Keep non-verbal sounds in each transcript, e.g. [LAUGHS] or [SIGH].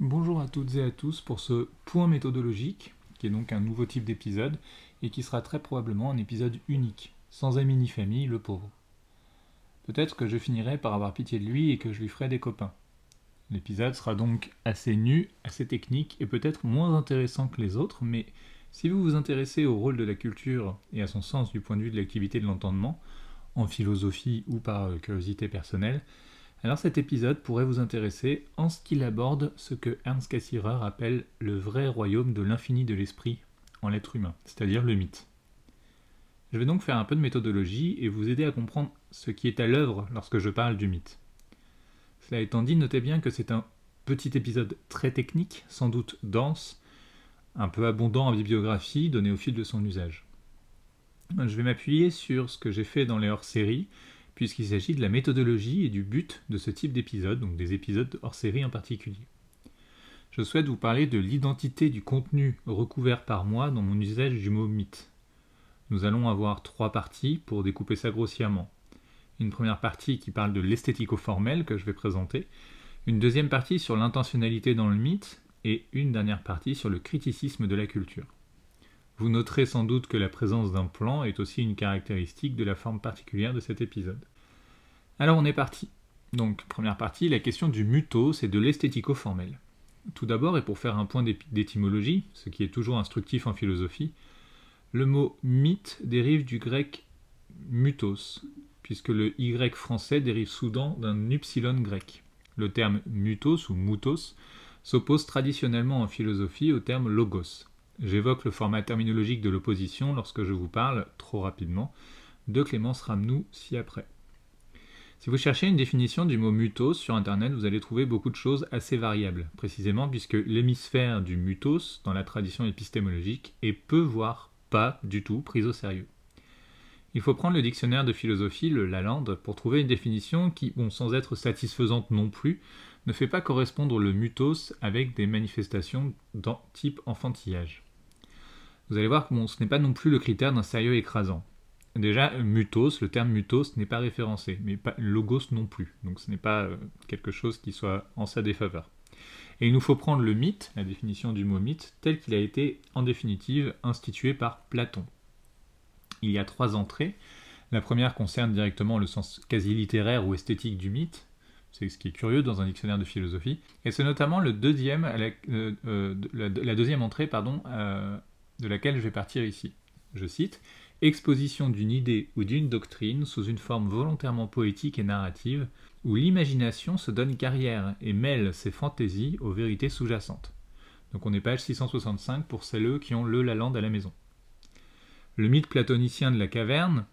Bonjour à toutes et à tous pour ce point méthodologique, qui est donc un nouveau type d'épisode, et qui sera très probablement un épisode unique, sans amis ni famille, le pauvre. Peut-être que je finirai par avoir pitié de lui et que je lui ferai des copains. L'épisode sera donc assez nu, assez technique et peut-être moins intéressant que les autres, mais si vous vous intéressez au rôle de la culture et à son sens du point de vue de l'activité de l'entendement, en philosophie ou par curiosité personnelle, alors cet épisode pourrait vous intéresser en ce qu'il aborde ce que Ernst Cassirer appelle le vrai royaume de l'infini de l'esprit en l'être humain, c'est-à-dire le mythe. Je vais donc faire un peu de méthodologie et vous aider à comprendre ce qui est à l'œuvre lorsque je parle du mythe. Cela étant dit, notez bien que c'est un petit épisode très technique, sans doute dense, un peu abondant en bibliographie donné au fil de son usage. Je vais m'appuyer sur ce que j'ai fait dans les hors-séries puisqu'il s'agit de la méthodologie et du but de ce type d'épisode, donc des épisodes hors série en particulier. Je souhaite vous parler de l'identité du contenu recouvert par moi dans mon usage du mot mythe. Nous allons avoir trois parties pour découper ça grossièrement. Une première partie qui parle de l'esthético-formel que je vais présenter, une deuxième partie sur l'intentionnalité dans le mythe, et une dernière partie sur le criticisme de la culture. Vous noterez sans doute que la présence d'un plan est aussi une caractéristique de la forme particulière de cet épisode. Alors on est parti. Donc première partie, la question du mutos et de l'esthético-formel. Tout d'abord, et pour faire un point d'étymologie, ce qui est toujours instructif en philosophie, le mot mythe dérive du grec mutos, puisque le y français dérive soudain d'un upsilon grec. Le terme mutos ou mutos s'oppose traditionnellement en philosophie au terme logos. J'évoque le format terminologique de l'opposition lorsque je vous parle, trop rapidement, de Clémence Ramnou ci-après. Si vous cherchez une définition du mot mutos sur Internet, vous allez trouver beaucoup de choses assez variables, précisément puisque l'hémisphère du mutos, dans la tradition épistémologique, est peu, voire pas du tout pris au sérieux. Il faut prendre le dictionnaire de philosophie, le Lalande, pour trouver une définition qui, bon, sans être satisfaisante non plus, ne fait pas correspondre le mutos avec des manifestations d'un type enfantillage. Vous allez voir que ce n'est pas non plus le critère d'un sérieux écrasant. Déjà, mutos, le terme mutos n'est pas référencé, mais pas logos non plus. Donc ce n'est pas euh, quelque chose qui soit en sa défaveur. Et il nous faut prendre le mythe, la définition du mot mythe, tel qu'il a été en définitive institué par Platon. Il y a trois entrées. La première concerne directement le sens quasi littéraire ou esthétique du mythe. C'est ce qui est curieux dans un dictionnaire de philosophie. Et c'est notamment le deuxième, la, euh, euh, la, deuxième entrée pardon, de laquelle je vais partir ici. Je cite exposition d'une idée ou d'une doctrine sous une forme volontairement poétique et narrative, où l'imagination se donne carrière et mêle ses fantaisies aux vérités sous-jacentes. Donc on est page 665 pour celles qui ont le Lalande à la maison. Le mythe platonicien de la caverne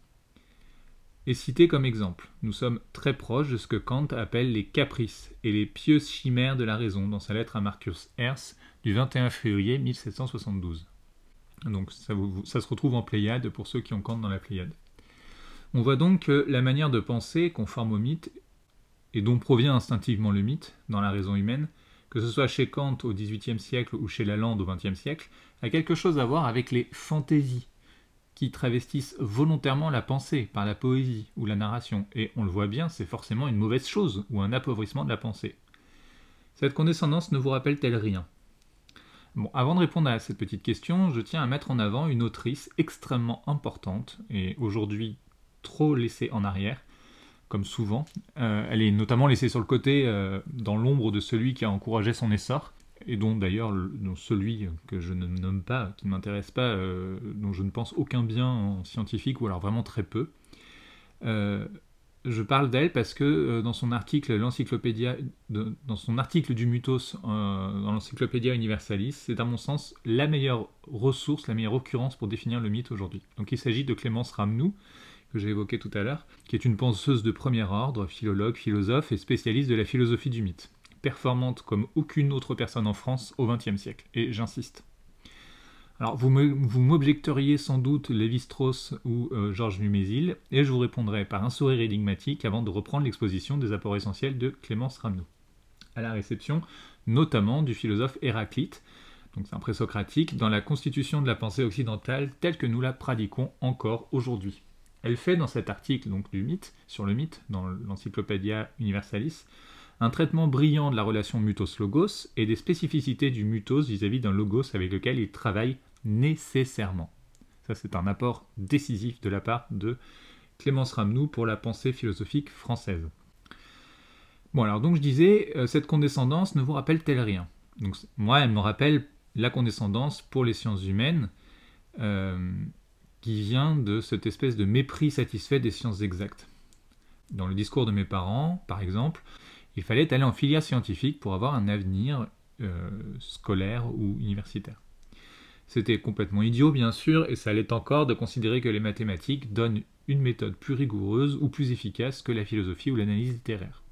est cité comme exemple. Nous sommes très proches de ce que Kant appelle les caprices et les pieuses chimères de la raison dans sa lettre à Marcus Herz du 21 février 1772. Donc ça, se retrouve en Pléiade pour ceux qui ont Kant dans la Pléiade. On voit donc que la manière de penser conforme au mythe, et dont provient instinctivement le mythe dans la raison humaine, que ce soit chez Kant au XVIIIe siècle ou chez Lalande au XXe siècle, a quelque chose à voir avec les fantaisies, qui travestissent volontairement la pensée par la poésie ou la narration. Et on le voit bien, c'est forcément une mauvaise chose ou un appauvrissement de la pensée. Cette condescendance ne vous rappelle-t-elle rien? Bon, avant de répondre à cette petite question, je tiens à mettre en avant une autrice extrêmement importante et aujourd'hui trop laissée en arrière, comme souvent. Euh, elle est notamment laissée sur le côté euh, dans l'ombre de celui qui a encouragé son essor, et dont d'ailleurs celui que je ne nomme pas, qui ne m'intéresse pas, euh, dont je ne pense aucun bien en scientifique, ou alors vraiment très peu je parle d'elle parce que euh, dans son article l'encyclopédia dans son article du Mutos euh, dans l'encyclopédia Universalis, c'est à mon sens la meilleure ressource, la meilleure occurrence pour définir le mythe aujourd'hui. Donc il s'agit de Clémence Ramnou que j'ai évoqué tout à l'heure, qui est une penseuse de premier ordre, philologue, philosophe et spécialiste de la philosophie du mythe, performante comme aucune autre personne en France au XXe siècle. Et j'insiste. Alors, vous m'objecteriez sans doute Lévi-Strauss ou euh, Georges Numézil, et je vous répondrai par un sourire énigmatique avant de reprendre l'exposition des apports essentiels de Clémence Ramnou, à la réception notamment du philosophe Héraclite, donc c'est un présocratique, dans la constitution de la pensée occidentale telle que nous la pratiquons encore aujourd'hui. Elle fait dans cet article donc du mythe, sur le mythe, dans l'Encyclopédia Universalis, un traitement brillant de la relation mutos-logos et des spécificités du mutos vis-à-vis d'un logos avec lequel il travaille nécessairement. Ça, c'est un apport décisif de la part de Clémence Ramnou pour la pensée philosophique française. Bon, alors donc je disais, euh, cette condescendance ne vous rappelle-t-elle rien? Moi, elle me rappelle la condescendance pour les sciences humaines, euh, qui vient de cette espèce de mépris satisfait des sciences exactes. Dans le discours de mes parents, par exemple, il fallait aller en filière scientifique pour avoir un avenir euh, scolaire ou universitaire. C'était complètement idiot, bien sûr, et ça l'est encore de considérer que les mathématiques donnent une méthode plus rigoureuse ou plus efficace que la philosophie ou l'analyse littéraire.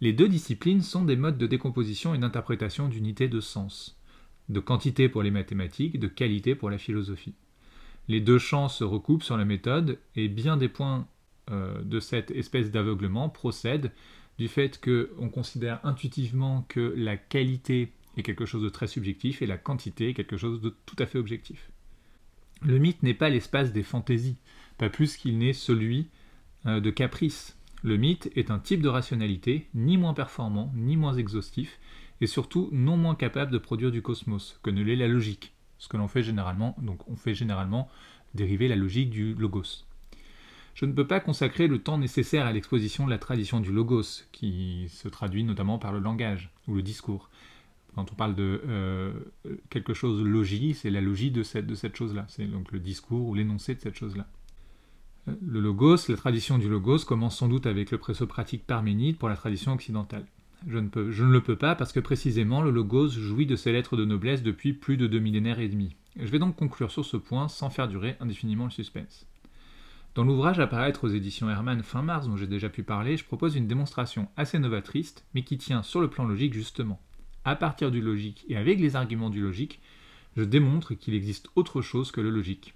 Les deux disciplines sont des modes de décomposition et d'interprétation d'unités de sens, de quantité pour les mathématiques, de qualité pour la philosophie. Les deux champs se recoupent sur la méthode, et bien des points euh, de cette espèce d'aveuglement procèdent du fait qu'on considère intuitivement que la qualité est quelque chose de très subjectif et la quantité est quelque chose de tout à fait objectif. Le mythe n'est pas l'espace des fantaisies, pas plus qu'il n'est celui euh, de caprice. Le mythe est un type de rationalité, ni moins performant, ni moins exhaustif, et surtout non moins capable de produire du cosmos que ne l'est la logique. Ce que l'on fait généralement, donc on fait généralement dériver la logique du logos. Je ne peux pas consacrer le temps nécessaire à l'exposition de la tradition du logos, qui se traduit notamment par le langage ou le discours. Quand on parle de euh, quelque chose logique, c'est la logique de cette, de cette chose-là. C'est donc le discours ou l'énoncé de cette chose-là. Le logos, la tradition du logos commence sans doute avec le pratique parménide pour la tradition occidentale. Je ne, peux, je ne, le peux pas parce que précisément le logos jouit de ses lettres de noblesse depuis plus de deux millénaires et demi. Je vais donc conclure sur ce point sans faire durer indéfiniment le suspense. Dans l'ouvrage à paraître aux éditions Hermann fin mars dont j'ai déjà pu parler, je propose une démonstration assez novatrice, mais qui tient sur le plan logique justement. À partir du logique et avec les arguments du logique, je démontre qu'il existe autre chose que le logique.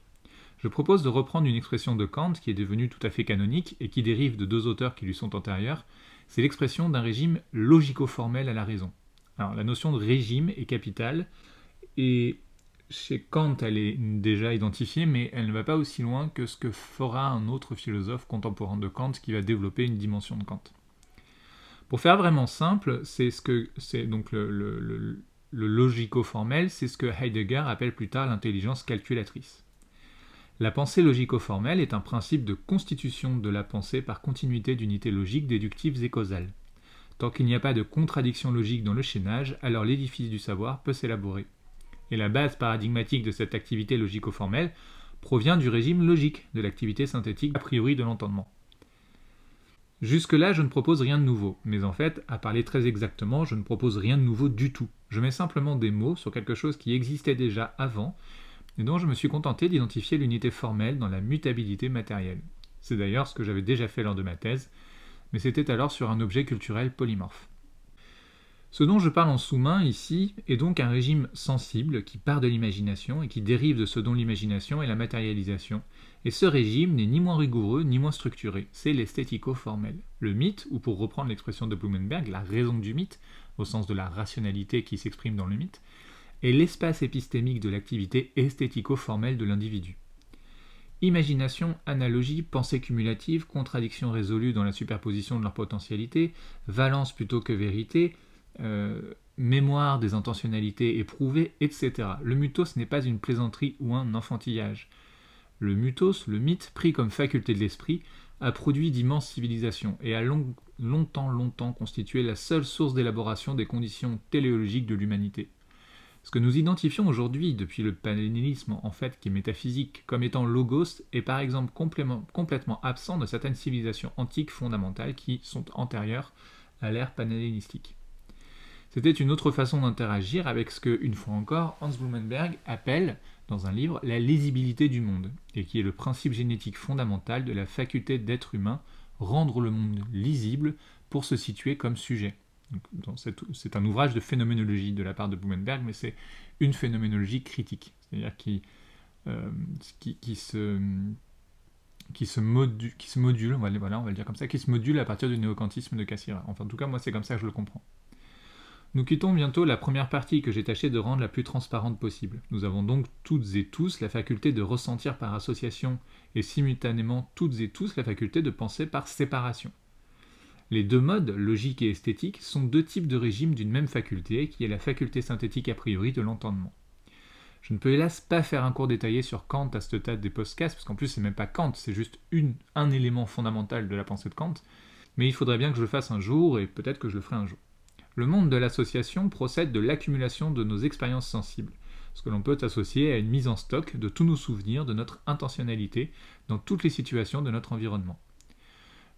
Je propose de reprendre une expression de Kant qui est devenue tout à fait canonique et qui dérive de deux auteurs qui lui sont antérieurs, c'est l'expression d'un régime logico-formel à la raison. Alors la notion de régime est capitale et chez Kant, elle est déjà identifiée, mais elle ne va pas aussi loin que ce que fera un autre philosophe contemporain de Kant qui va développer une dimension de Kant. Pour faire vraiment simple, c'est ce que c'est donc le, le logico-formel, c'est ce que Heidegger appelle plus tard l'intelligence calculatrice. La pensée logico-formelle est un principe de constitution de la pensée par continuité d'unités logiques, déductives et causales. Tant qu'il n'y a pas de contradiction logique dans le chaînage, alors l'édifice du savoir peut s'élaborer et la base paradigmatique de cette activité logico-formelle provient du régime logique de l'activité synthétique a priori de l'entendement. Jusque-là, je ne propose rien de nouveau, mais en fait, à parler très exactement, je ne propose rien de nouveau du tout. Je mets simplement des mots sur quelque chose qui existait déjà avant, et dont je me suis contenté d'identifier l'unité formelle dans la mutabilité matérielle. C'est d'ailleurs ce que j'avais déjà fait lors de ma thèse, mais c'était alors sur un objet culturel polymorphe. Ce dont je parle en sous-main ici est donc un régime sensible qui part de l'imagination et qui dérive de ce dont l'imagination est la matérialisation. Et ce régime n'est ni moins rigoureux ni moins structuré, c'est l'esthético-formel. Le mythe, ou pour reprendre l'expression de Blumenberg, la raison du mythe, au sens de la rationalité qui s'exprime dans le mythe, est l'espace épistémique de l'activité esthético-formelle de l'individu. Imagination, analogie, pensée cumulative, contradiction résolue dans la superposition de leurs potentialités, valence plutôt que vérité, euh, mémoire des intentionnalités éprouvées, etc. Le mutos n'est pas une plaisanterie ou un enfantillage. Le mutos, le mythe, pris comme faculté de l'esprit, a produit d'immenses civilisations et a longtemps, longtemps constitué la seule source d'élaboration des conditions téléologiques de l'humanité. Ce que nous identifions aujourd'hui depuis le panélisme en fait qui est métaphysique comme étant logos est par exemple complètement absent de certaines civilisations antiques fondamentales qui sont antérieures à l'ère panhellénistique. C'était une autre façon d'interagir avec ce que, une fois encore, Hans Blumenberg appelle, dans un livre, la lisibilité du monde, et qui est le principe génétique fondamental de la faculté d'être humain, rendre le monde lisible pour se situer comme sujet. C'est un ouvrage de phénoménologie de la part de Blumenberg, mais c'est une phénoménologie critique, c'est-à-dire qui, euh, qui, se, qui, se module, va, voilà, on va dire comme ça, qui se module à partir du néocantisme de Cassira. Enfin, en tout cas, moi, c'est comme ça que je le comprends. Nous quittons bientôt la première partie que j'ai tâché de rendre la plus transparente possible. Nous avons donc toutes et tous la faculté de ressentir par association et simultanément toutes et tous la faculté de penser par séparation. Les deux modes, logique et esthétique, sont deux types de régimes d'une même faculté, qui est la faculté synthétique a priori de l'entendement. Je ne peux hélas pas faire un cours détaillé sur Kant à ce stade des podcasts, parce qu'en plus c'est même pas Kant, c'est juste un élément fondamental de la pensée de Kant, mais il faudrait bien que je le fasse un jour, et peut-être que je le ferai un jour. Le monde de l'association procède de l'accumulation de nos expériences sensibles, ce que l'on peut associer à une mise en stock de tous nos souvenirs, de notre intentionnalité, dans toutes les situations de notre environnement.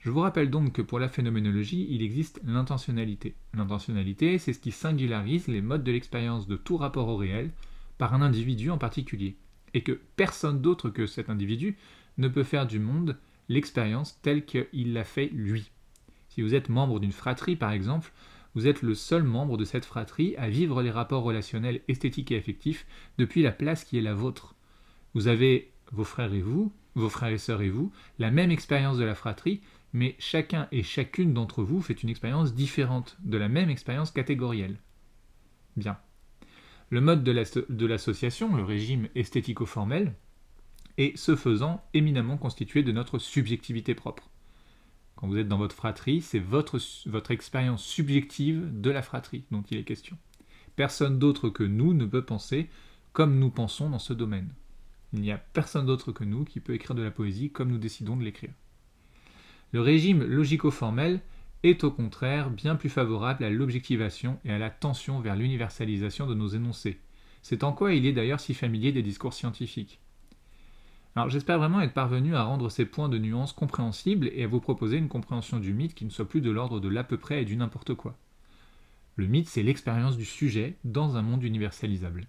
Je vous rappelle donc que pour la phénoménologie, il existe l'intentionnalité. L'intentionnalité, c'est ce qui singularise les modes de l'expérience de tout rapport au réel, par un individu en particulier, et que personne d'autre que cet individu ne peut faire du monde l'expérience telle qu'il l'a fait lui. Si vous êtes membre d'une fratrie, par exemple, vous êtes le seul membre de cette fratrie à vivre les rapports relationnels esthétiques et affectifs depuis la place qui est la vôtre. Vous avez, vos frères et vous, vos frères et sœurs et vous, la même expérience de la fratrie, mais chacun et chacune d'entre vous fait une expérience différente de la même expérience catégorielle. Bien le mode de l'association, le régime esthético-formel, est ce faisant éminemment constitué de notre subjectivité propre. Quand vous êtes dans votre fratrie, c'est votre, expérience subjective de la fratrie dont il est question. Personne d'autre que nous ne peut penser comme nous pensons dans ce domaine. Il n'y a personne d'autre que nous qui peut écrire de la poésie comme nous décidons de l'écrire. Le régime logico-formel est au contraire bien plus favorable à l'objectivation et à la tension vers l'universalisation de nos énoncés. C'est en quoi il est d'ailleurs si familier des discours scientifiques. Alors j'espère vraiment être parvenu à rendre ces points de nuance compréhensibles et à vous proposer une compréhension du mythe qui ne soit plus de l'ordre de l'à peu près et du n'importe quoi. Le mythe, c'est l'expérience du sujet dans un monde universalisable.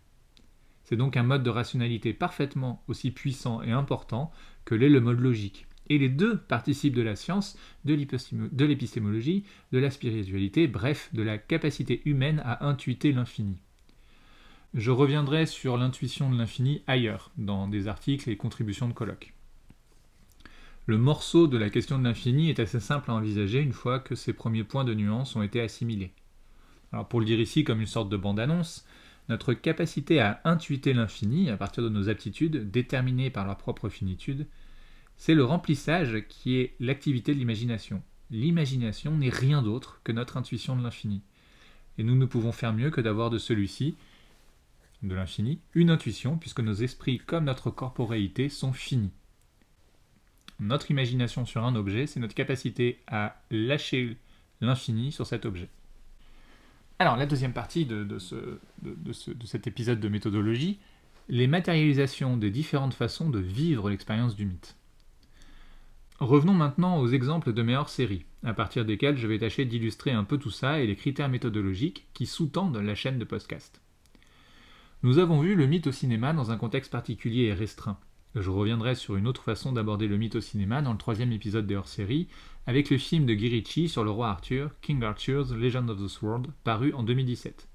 C'est donc un mode de rationalité parfaitement aussi puissant et important que l'est le mode logique et les deux participent de la science, de l'épistémologie, de la spiritualité, bref, de la capacité humaine à intuiter l'infini. Je reviendrai sur l'intuition de l'infini ailleurs, dans des articles et contributions de colloques. Le morceau de la question de l'infini est assez simple à envisager une fois que ces premiers points de nuance ont été assimilés. Alors pour le dire ici comme une sorte de bande-annonce, notre capacité à intuiter l'infini à partir de nos aptitudes déterminées par leur propre finitude c'est le remplissage qui est l'activité de l'imagination. L'imagination n'est rien d'autre que notre intuition de l'infini. Et nous ne pouvons faire mieux que d'avoir de celui-ci, de l'infini, une intuition, puisque nos esprits comme notre corporéité sont finis. Notre imagination sur un objet, c'est notre capacité à lâcher l'infini sur cet objet. Alors, la deuxième partie de, cet épisode de méthodologie, les matérialisations des différentes façons de vivre l'expérience du mythe. Revenons maintenant aux exemples de mes hors-séries, à partir desquels je vais tâcher d'illustrer un peu tout ça et les critères méthodologiques qui sous-tendent la chaîne de podcast. Nous avons vu le mythe au cinéma dans un contexte particulier et restreint. Je reviendrai sur une autre façon d'aborder le mythe au cinéma dans le troisième épisode des hors-séries, avec le film de Guy sur le roi Arthur, King Arthur's Legend of the Sword, paru en 2017.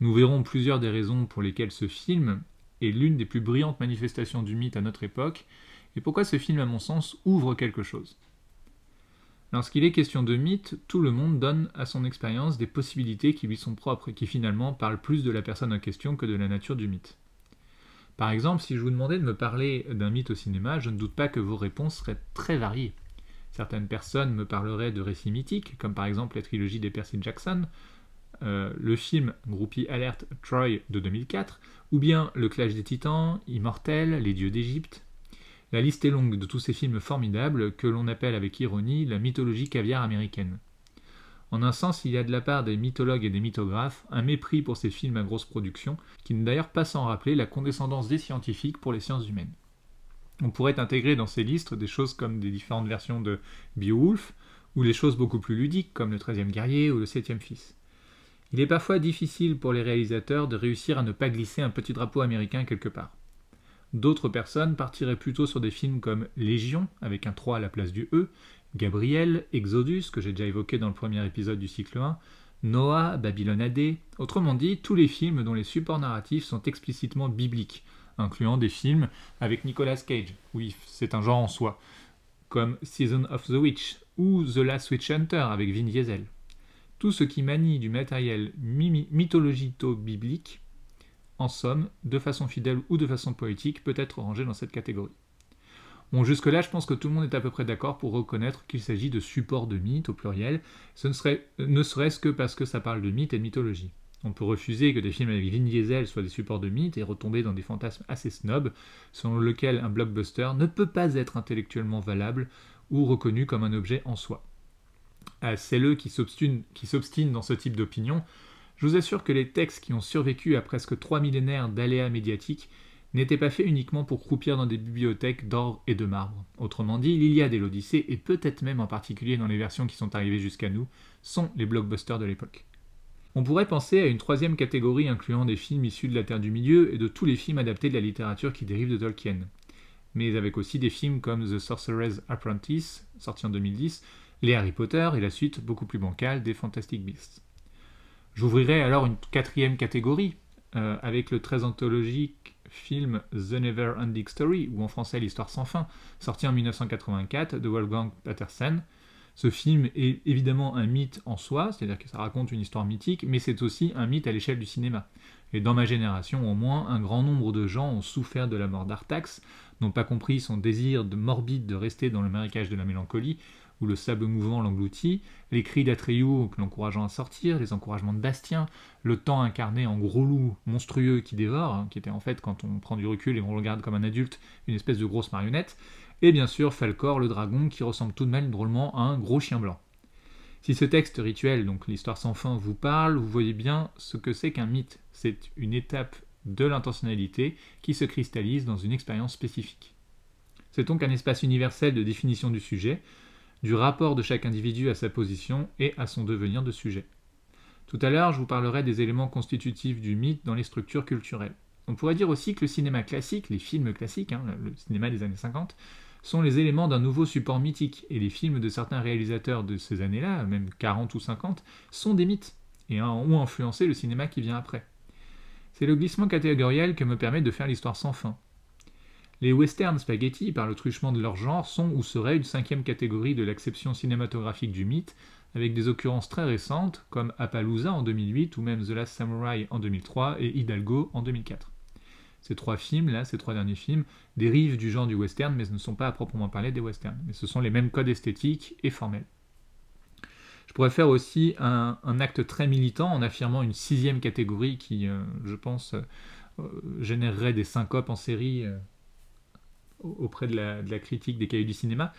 Nous verrons plusieurs des raisons pour lesquelles ce film est l'une des plus brillantes manifestations du mythe à notre époque, et pourquoi ce film, à mon sens, ouvre quelque chose. Lorsqu'il est question de mythe, tout le monde donne à son expérience des possibilités qui lui sont propres et qui finalement parlent plus de la personne en question que de la nature du mythe. Par exemple, si je vous demandais de me parler d'un mythe au cinéma, je ne doute pas que vos réponses seraient très variées. Certaines personnes me parleraient de récits mythiques, comme par exemple la trilogie des Percy Jackson, euh, le film Groupie Alert Troy de 2004, ou bien Le Clash des Titans, Immortel, Les Dieux d'Égypte, la liste est longue de tous ces films formidables que l'on appelle avec ironie la mythologie caviar américaine. En un sens, il y a de la part des mythologues et des mythographes un mépris pour ces films à grosse production, qui n'est d'ailleurs pas sans rappeler la condescendance des scientifiques pour les sciences humaines. On pourrait intégrer dans ces listes des choses comme des différentes versions de Beowulf, ou des choses beaucoup plus ludiques comme le 13e guerrier ou le 7e fils. Il est parfois difficile pour les réalisateurs de réussir à ne pas glisser un petit drapeau américain quelque part. D'autres personnes partiraient plutôt sur des films comme Légion, avec un 3 à la place du E, Gabriel, Exodus, que j'ai déjà évoqué dans le premier épisode du cycle 1, Noah, Babylone AD, autrement dit, tous les films dont les supports narratifs sont explicitement bibliques, incluant des films avec Nicolas Cage, oui, c'est un genre en soi, comme Season of the Witch ou The Last Witch Hunter avec Vin Diesel. Tout ce qui manie du matériel mythologito-biblique en somme, de façon fidèle ou de façon poétique, peut être rangé dans cette catégorie. Bon, jusque-là, je pense que tout le monde est à peu près d'accord pour reconnaître qu'il s'agit de supports de mythes au pluriel, ce ne, serait, ne serait-ce que parce que ça parle de mythes et de mythologie. On peut refuser que des films avec Vin Diesel soient des supports de mythes et retomber dans des fantasmes assez snobs, selon lesquels un blockbuster ne peut pas être intellectuellement valable ou reconnu comme un objet en soi. À celles qui s'obstinent dans ce type d'opinion, je vous assure que les textes qui ont survécu à presque trois millénaires d'aléas médiatiques n'étaient pas faits uniquement pour croupir dans des bibliothèques d'or et de marbre. Autrement dit, l'Iliade et l'Odyssée, et peut-être même en particulier dans les versions qui sont arrivées jusqu'à nous, sont les blockbusters de l'époque. On pourrait penser à une troisième catégorie incluant des films issus de la Terre du Milieu et de tous les films adaptés de la littérature qui dérivent de Tolkien, mais avec aussi des films comme The Sorcerer's Apprentice, sorti en 2010, les Harry Potter et la suite beaucoup plus bancale des Fantastic Beasts. J'ouvrirai alors une quatrième catégorie, euh, avec le très anthologique film The Never Ending Story, ou en français L'Histoire sans fin, sorti en 1984 de Wolfgang Petersen. Ce film est évidemment un mythe en soi, c'est-à-dire que ça raconte une histoire mythique, mais c'est aussi un mythe à l'échelle du cinéma. Et dans ma génération, au moins, un grand nombre de gens ont souffert de la mort d'Artax, n'ont pas compris son désir de morbide de rester dans le marécage de la mélancolie, où le sable mouvant l'engloutit, les cris d'Atreyu l'encourageant à sortir, les encouragements de Bastien, le temps incarné en gros loup monstrueux qui dévore, hein, qui était en fait, quand on prend du recul et on regarde comme un adulte, une espèce de grosse marionnette, et bien sûr Falcor le dragon qui ressemble tout de même drôlement à un gros chien blanc. Si ce texte rituel, donc l'histoire sans fin, vous parle, vous voyez bien ce que c'est qu'un mythe. C'est une étape de l'intentionnalité qui se cristallise dans une expérience spécifique. C'est donc un espace universel de définition du sujet, du rapport de chaque individu à sa position et à son devenir de sujet. Tout à l'heure, je vous parlerai des éléments constitutifs du mythe dans les structures culturelles. On pourrait dire aussi que le cinéma classique, les films classiques, hein, le cinéma des années 50, sont les éléments d'un nouveau support mythique, et les films de certains réalisateurs de ces années-là, même 40 ou 50, sont des mythes, et ont influencé le cinéma qui vient après. C'est le glissement catégoriel que me permet de faire l'histoire sans fin. Les westerns spaghetti, par le truchement de leur genre, sont ou seraient une cinquième catégorie de l'acception cinématographique du mythe, avec des occurrences très récentes comme Appaloosa en 2008 ou même The Last Samurai en 2003 et Hidalgo en 2004. Ces trois films, là, ces trois derniers films, dérivent du genre du western, mais ne sont pas à proprement parler des westerns. Mais ce sont les mêmes codes esthétiques et formels. Je pourrais faire aussi un, acte très militant en affirmant une sixième catégorie qui, euh, je pense, euh, générerait des syncopes en série euh, auprès de la, critique des cahiers du cinéma.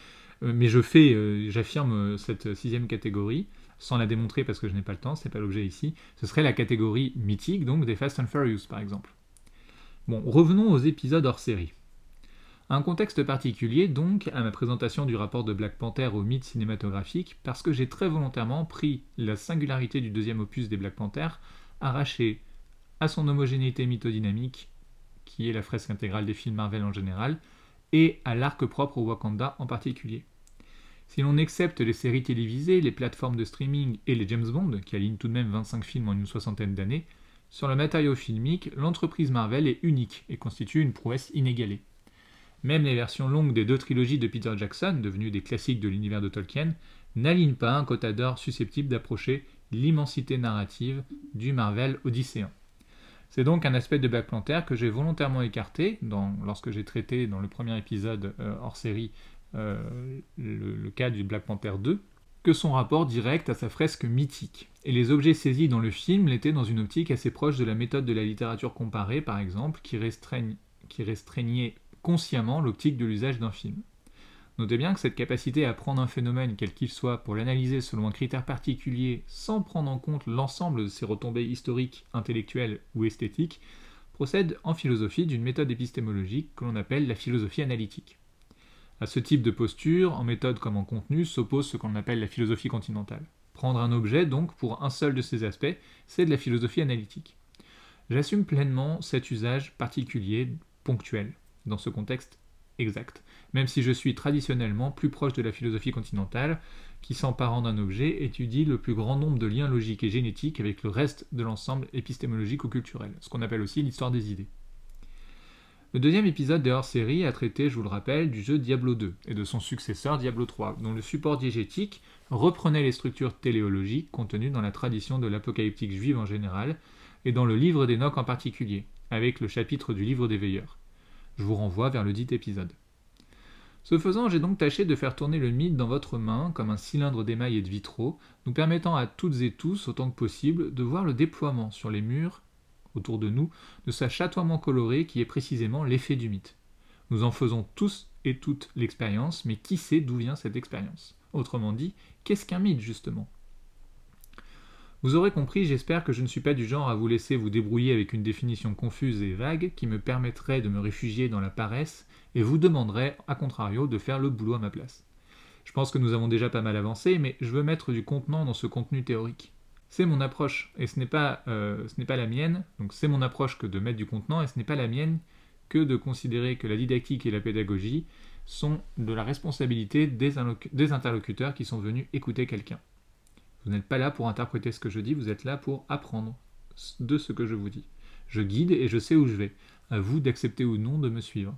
Euh, mais je fais, euh, j'affirme euh, cette sixième catégorie, sans la démontrer parce que je n'ai pas le temps, c'est pas l'objet ici. Ce serait la catégorie mythique, donc des Fast and Furious par exemple. Bon, revenons aux épisodes hors série. Un contexte particulier donc à ma présentation du rapport de Black Panther au mythe cinématographique, parce que j'ai très volontairement pris la singularité du deuxième opus des Black Panther, arraché à son homogénéité mythodynamique, qui est la fresque intégrale des films Marvel en général, et à l'arc propre au Wakanda en particulier. Si l'on accepte les séries télévisées, les plateformes de streaming et les James Bond, qui alignent tout de même 25 films en une soixantaine d'années, sur le matériau filmique, l'entreprise Marvel est unique et constitue une prouesse inégalée. Même les versions longues des deux trilogies de Peter Jackson, devenues des classiques de l'univers de Tolkien, n'alignent pas un quota d'or susceptible d'approcher l'immensité narrative du Marvel Odysséen. C'est donc un aspect de Black Panther que j'ai volontairement écarté lorsque j'ai traité dans le premier épisode euh, hors série euh, le, cas du Black Panther 2, que son rapport direct à sa fresque mythique. Et les objets saisis dans le film l'étaient dans une optique assez proche de la méthode de la littérature comparée, par exemple, qui, qui restreignait consciemment l'optique de l'usage d'un film. Notez bien que cette capacité à prendre un phénomène quel qu'il soit pour l'analyser selon un critère particulier sans prendre en compte l'ensemble de ses retombées historiques, intellectuelles ou esthétiques procède en philosophie d'une méthode épistémologique que l'on appelle la philosophie analytique. À ce type de posture, en méthode comme en contenu, s'oppose ce qu'on appelle la philosophie continentale. Prendre un objet, donc, pour un seul de ses aspects, c'est de la philosophie analytique. J'assume pleinement cet usage particulier, ponctuel, dans ce contexte exact, même si je suis traditionnellement plus proche de la philosophie continentale, qui s'emparant d'un objet étudie le plus grand nombre de liens logiques et génétiques avec le reste de l'ensemble épistémologique ou culturel, ce qu'on appelle aussi l'histoire des idées. Le deuxième épisode des hors-série a traité, je vous le rappelle, du jeu Diablo 2 et de son successeur Diablo 3, dont le support diégétique reprenait les structures téléologiques contenues dans la tradition de l'apocalyptique juive en général et dans le livre d'Enoch en particulier, avec le chapitre du livre des veilleurs. Je vous renvoie vers le dit épisode. Ce faisant, j'ai donc tâché de faire tourner le mythe dans votre main comme un cylindre d'émail et de vitraux, nous permettant à toutes et tous, autant que possible, de voir le déploiement sur les murs autour de nous de ce chatoiement coloré qui est précisément l'effet du mythe. Nous en faisons tous et toutes l'expérience, mais qui sait d'où vient cette expérience? Autrement dit, qu'est-ce qu'un mythe justement? Vous aurez compris, j'espère que je ne suis pas du genre à vous laisser vous débrouiller avec une définition confuse et vague qui me permettrait de me réfugier dans la paresse et vous demanderait, à contrario, de faire le boulot à ma place. Je pense que nous avons déjà pas mal avancé, mais je veux mettre du contenant dans ce contenu théorique. C'est mon approche, et ce n'est pas, euh, pas la mienne, donc c'est mon approche que de mettre du contenant, et ce n'est pas la mienne que de considérer que la didactique et la pédagogie sont de la responsabilité des, interlocuteurs qui sont venus écouter quelqu'un. Vous n'êtes pas là pour interpréter ce que je dis, vous êtes là pour apprendre de ce que je vous dis. Je guide et je sais où je vais. À vous d'accepter ou non de me suivre.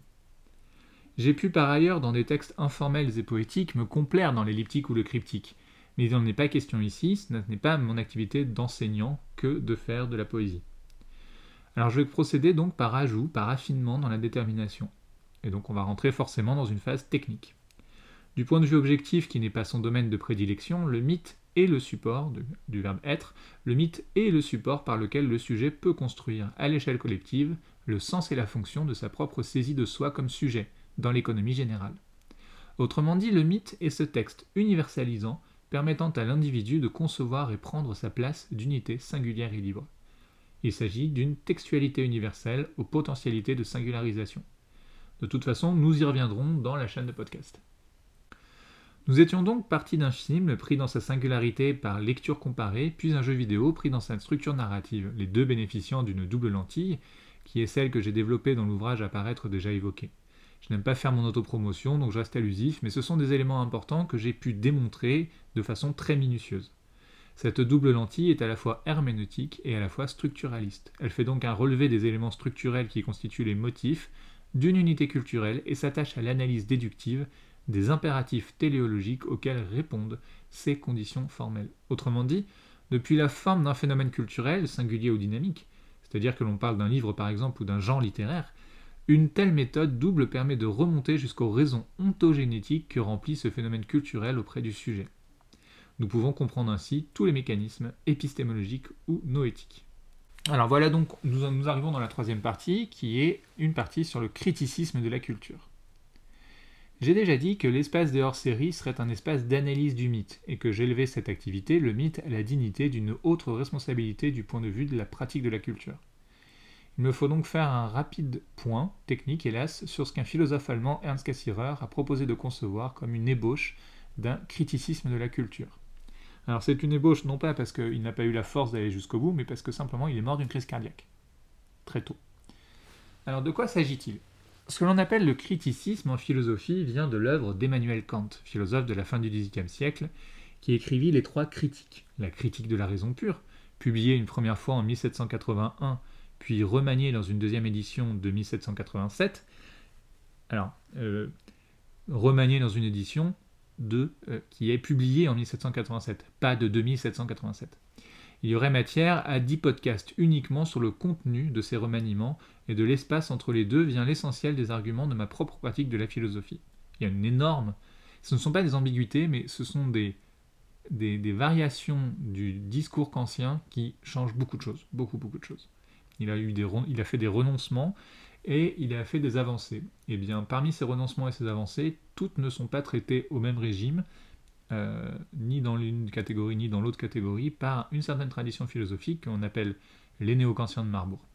J'ai pu par ailleurs, dans des textes informels et poétiques, me complaire dans l'elliptique ou le cryptique. Mais il n'en est pas question ici, ce n'est pas mon activité d'enseignant que de faire de la poésie. Alors je vais procéder donc par ajout, par affinement dans la détermination. Et donc on va rentrer forcément dans une phase technique. Du point de vue objectif qui n'est pas son domaine de prédilection, le mythe est le support, du verbe être, le mythe est le support par lequel le sujet peut construire, à l'échelle collective, le sens et la fonction de sa propre saisie de soi comme sujet, dans l'économie générale. Autrement dit, le mythe est ce texte universalisant permettant à l'individu de concevoir et prendre sa place d'unité singulière et libre. Il s'agit d'une textualité universelle aux potentialités de singularisation. De toute façon, nous y reviendrons dans la chaîne de podcast. Nous étions donc partis d'un film pris dans sa singularité par lecture comparée, puis un jeu vidéo pris dans sa structure narrative, les deux bénéficiant d'une double lentille, qui est celle que j'ai développée dans l'ouvrage à paraître déjà évoqué. Je n'aime pas faire mon autopromotion, donc je reste allusif, mais ce sont des éléments importants que j'ai pu démontrer de façon très minutieuse. Cette double lentille est à la fois herméneutique et à la fois structuraliste. Elle fait donc un relevé des éléments structurels qui constituent les motifs d'une unité culturelle et s'attache à l'analyse déductive des impératifs téléologiques auxquels répondent ces conditions formelles. Autrement dit, depuis la forme d'un phénomène culturel, singulier ou dynamique, c'est-à-dire que l'on parle d'un livre par exemple ou d'un genre littéraire, une telle méthode double permet de remonter jusqu'aux raisons ontogénétiques que remplit ce phénomène culturel auprès du sujet. Nous pouvons comprendre ainsi tous les mécanismes épistémologiques ou noétiques. Alors voilà donc, nous, arrivons dans la troisième partie, qui est une partie sur le criticisme de la culture. J'ai déjà dit que l'espace des hors-série serait un espace d'analyse du mythe, et que j'élevais cette activité, le mythe, à la dignité d'une autre responsabilité du point de vue de la pratique de la culture. Il me faut donc faire un rapide point, technique hélas, sur ce qu'un philosophe allemand, Ernst Cassirer, a proposé de concevoir comme une ébauche d'un criticisme de la culture. Alors c'est une ébauche non pas parce qu'il n'a pas eu la force d'aller jusqu'au bout, mais parce que simplement il est mort d'une crise cardiaque. Très tôt. Alors de quoi s'agit-il? Ce que l'on appelle le criticisme en philosophie vient de l'œuvre d'Emmanuel Kant, philosophe de la fin du XVIIIe siècle, qui écrivit les trois critiques. La critique de la raison pure, publiée une première fois en 1781, puis remaniée dans une deuxième édition de 1787. Alors, euh, remaniée dans une édition de, euh, qui est publié en 1787, pas de 2787. Il y aurait matière à 10 podcasts uniquement sur le contenu de ces remaniements, et de l'espace entre les deux vient l'essentiel des arguments de ma propre pratique de la philosophie. Il y a une énorme... Ce ne sont pas des ambiguïtés, mais ce sont des, des, variations du discours kantien qui changent beaucoup de choses, beaucoup, beaucoup de choses. Il a, eu des, il a fait des renoncements, et il a fait des avancées. Et eh bien, parmi ces renoncements et ces avancées, toutes ne sont pas traitées au même régime, euh, ni dans l'une catégorie ni dans l'autre catégorie, par une certaine tradition philosophique qu'on appelle les néo-kantiens de Marbourg.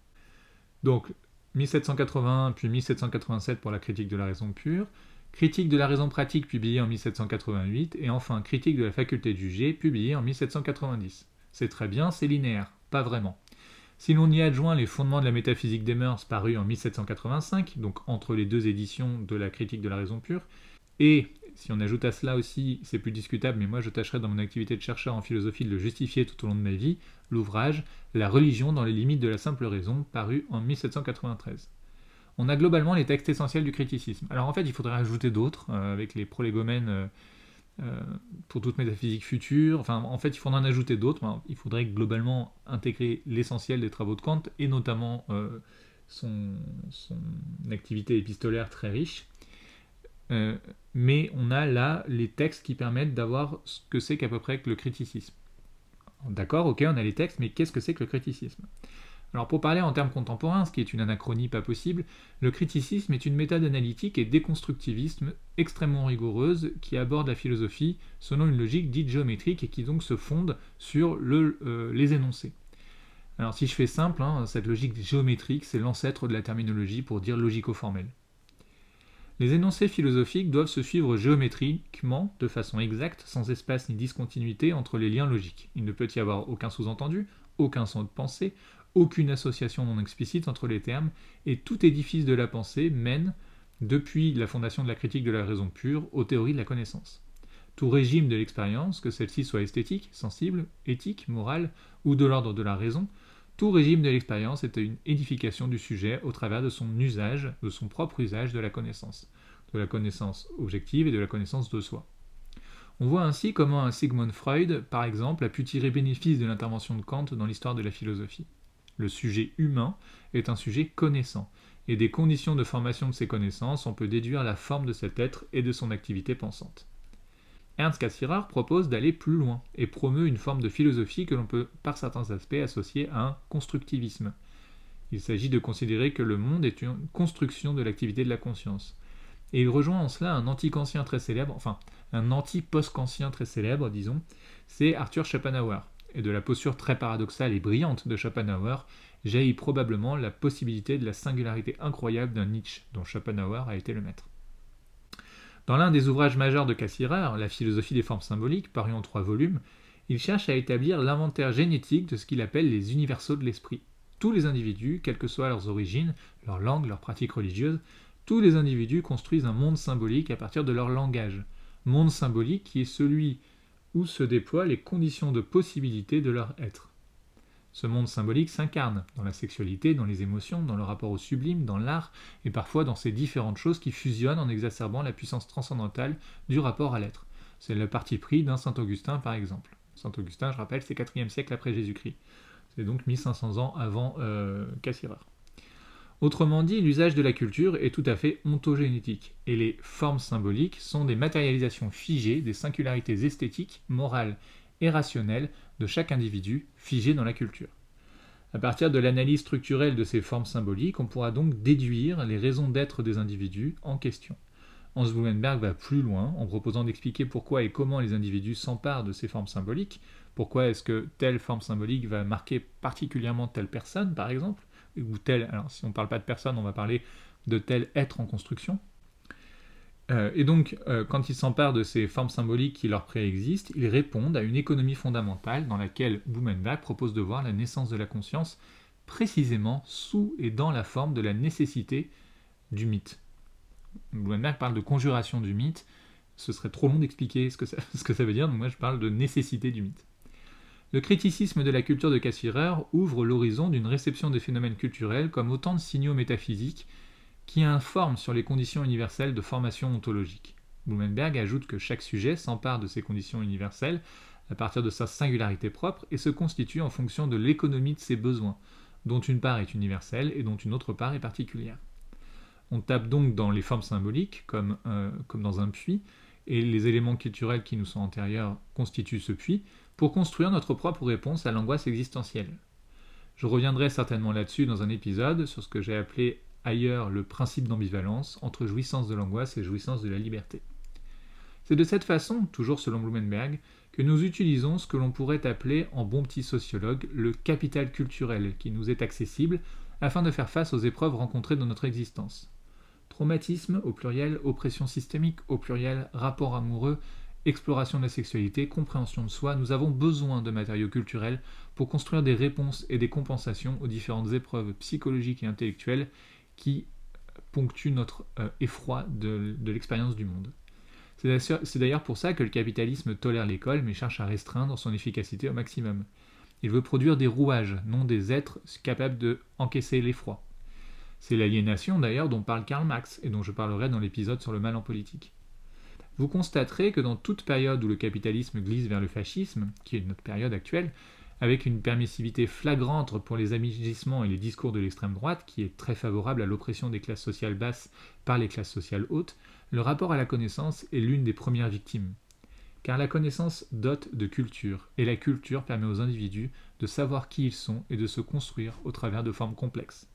Donc, 1781 puis 1787 pour la critique de la raison pure, critique de la raison pratique publiée en 1788, et enfin critique de la faculté de juger publiée en 1790. C'est très bien, c'est linéaire, pas vraiment. Si l'on y adjoint les fondements de la métaphysique des mœurs parus en 1785, donc entre les deux éditions de la critique de la raison pure, et si on ajoute à cela aussi, c'est plus discutable, mais moi je tâcherai dans mon activité de chercheur en philosophie de le justifier tout au long de ma vie, l'ouvrage La religion dans les limites de la simple raison, paru en 1793. On a globalement les textes essentiels du criticisme. Alors en fait, il faudrait ajouter d'autres, euh, avec les prolégomènes euh, euh, pour toute métaphysique future. Enfin, en fait, il faudra en ajouter d'autres. il faudrait globalement intégrer l'essentiel des travaux de Kant et notamment son, activité épistolaire très riche. Euh, mais on a là les textes qui permettent d'avoir ce que c'est qu'à peu près le criticisme. D'accord, ok, on a les textes, mais qu'est-ce que c'est que le criticisme? Alors pour parler en termes contemporains, ce qui est une anachronie pas possible, le criticisme est une méthode analytique et déconstructivisme extrêmement rigoureuse qui aborde la philosophie selon une logique dite géométrique et qui donc se fonde sur euh, les énoncés. Alors si je fais simple, hein, cette logique géométrique, c'est l'ancêtre de la terminologie pour dire logico-formel. Les énoncés philosophiques doivent se suivre géométriquement, de façon exacte, sans espace ni discontinuité entre les liens logiques. Il ne peut y avoir aucun sous-entendu, aucun sens de pensée, aucune association non explicite entre les termes, et tout édifice de la pensée mène, depuis la fondation de la critique de la raison pure, aux théories de la connaissance. Tout régime de l'expérience, que celle-ci soit esthétique, sensible, éthique, morale, ou de l'ordre de la raison, tout régime de l'expérience est une édification du sujet au travers de son usage, de son propre usage de la connaissance, de la connaissance objective et de la connaissance de soi. On voit ainsi comment un Sigmund Freud, par exemple, a pu tirer bénéfice de l'intervention de Kant dans l'histoire de la philosophie. Le sujet humain est un sujet connaissant, et des conditions de formation de ces connaissances, on peut déduire la forme de cet être et de son activité pensante. Ernst Cassirer propose d'aller plus loin et promeut une forme de philosophie que l'on peut par certains aspects associer à un constructivisme. Il s'agit de considérer que le monde est une construction de l'activité de la conscience. Et il rejoint en cela un anti-kantien très célèbre, enfin un anti-post-kantien très célèbre, disons, c'est Arthur Schopenhauer. Et de la posture très paradoxale et brillante de Schopenhauer jaillit probablement la possibilité de la singularité incroyable d'un Nietzsche dont Schopenhauer a été le maître. Dans l'un des ouvrages majeurs de Cassirer, La philosophie des formes symboliques, paru en trois volumes, il cherche à établir l'inventaire génétique de ce qu'il appelle les universaux de l'esprit. Tous les individus, quelles que soient leurs origines, leur langue, leurs pratiques religieuses, tous les individus construisent un monde symbolique à partir de leur langage. Monde symbolique qui est celui où se déploient les conditions de possibilité de leur être. Ce monde symbolique s'incarne dans la sexualité, dans les émotions, dans le rapport au sublime, dans l'art, et parfois dans ces différentes choses qui fusionnent en exacerbant la puissance transcendantale du rapport à l'être. C'est le parti pris d'un Saint Augustin par exemple. Saint Augustin, je rappelle, c'est 4e siècle après Jésus-Christ. C'est donc 1500 ans avant euh, Cassirer. Autrement dit, l'usage de la culture est tout à fait ontogénétique, et les formes symboliques sont des matérialisations figées des singularités esthétiques, morales et rationnelles de chaque individu figé dans la culture. À partir de l'analyse structurelle de ces formes symboliques, on pourra donc déduire les raisons d'être des individus en question. Hans Blumenberg va plus loin en proposant d'expliquer pourquoi et comment les individus s'emparent de ces formes symboliques, pourquoi est-ce que telle forme symbolique va marquer particulièrement telle personne, par exemple, ou telle, alors si on ne parle pas de personne, on va parler de tel être en construction, euh, et donc, euh, quand ils s'emparent de ces formes symboliques qui leur préexistent, ils répondent à une économie fondamentale dans laquelle Blumenbach propose de voir la naissance de la conscience précisément sous et dans la forme de la nécessité du mythe. Blumenbach parle de conjuration du mythe, ce serait trop long d'expliquer [LAUGHS] ce, que ça veut dire, donc moi je parle de nécessité du mythe. Le criticisme de la culture de Cassirer ouvre l'horizon d'une réception des phénomènes culturels comme autant de signaux métaphysiques qui informe sur les conditions universelles de formation ontologique. Blumenberg ajoute que chaque sujet s'empare de ces conditions universelles à partir de sa singularité propre et se constitue en fonction de l'économie de ses besoins, dont une part est universelle et dont une autre part est particulière. On tape donc dans les formes symboliques comme, euh, comme dans un puits, et les éléments culturels qui nous sont antérieurs constituent ce puits, pour construire notre propre réponse à l'angoisse existentielle. Je reviendrai certainement là-dessus dans un épisode sur ce que j'ai appelé ailleurs le principe d'ambivalence entre jouissance de l'angoisse et jouissance de la liberté. C'est de cette façon, toujours selon Blumenberg, que nous utilisons ce que l'on pourrait appeler en bon petit sociologue le capital culturel qui nous est accessible afin de faire face aux épreuves rencontrées dans notre existence. Traumatisme au pluriel, oppression systémique au pluriel, rapport amoureux, exploration de la sexualité, compréhension de soi, nous avons besoin de matériaux culturels pour construire des réponses et des compensations aux différentes épreuves psychologiques et intellectuelles qui ponctue notre euh, effroi de, l'expérience du monde. C'est d'ailleurs pour ça que le capitalisme tolère l'école mais cherche à restreindre son efficacité au maximum. Il veut produire des rouages, non des êtres capables de encaisser l'effroi. C'est l'aliénation d'ailleurs dont parle Karl Marx et dont je parlerai dans l'épisode sur le mal en politique. Vous constaterez que dans toute période où le capitalisme glisse vers le fascisme, qui est notre période actuelle, avec une permissivité flagrante pour les agissements et les discours de l'extrême droite, qui est très favorable à l'oppression des classes sociales basses par les classes sociales hautes, le rapport à la connaissance est l'une des premières victimes. Car la connaissance dote de culture, et la culture permet aux individus de savoir qui ils sont et de se construire au travers de formes complexes.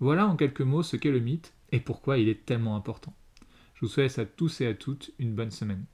Voilà en quelques mots ce qu'est le mythe et pourquoi il est tellement important. Je vous souhaite à tous et à toutes une bonne semaine.